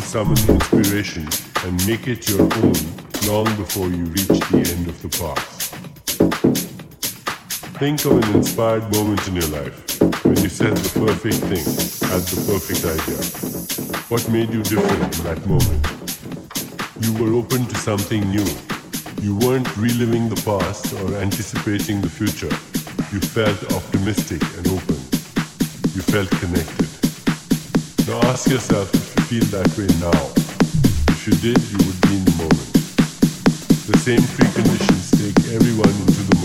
to summon inspiration and make it your own long before you reach the end of the path. Think of an inspired moment in your life when you said the perfect thing, had the perfect idea. What made you different in that moment? You were open to something new. You weren't reliving the past or anticipating the future. You felt optimistic and open. You felt connected. Now ask yourself feel that way now. If you did, you would be in the moment. The same preconditions take everyone into the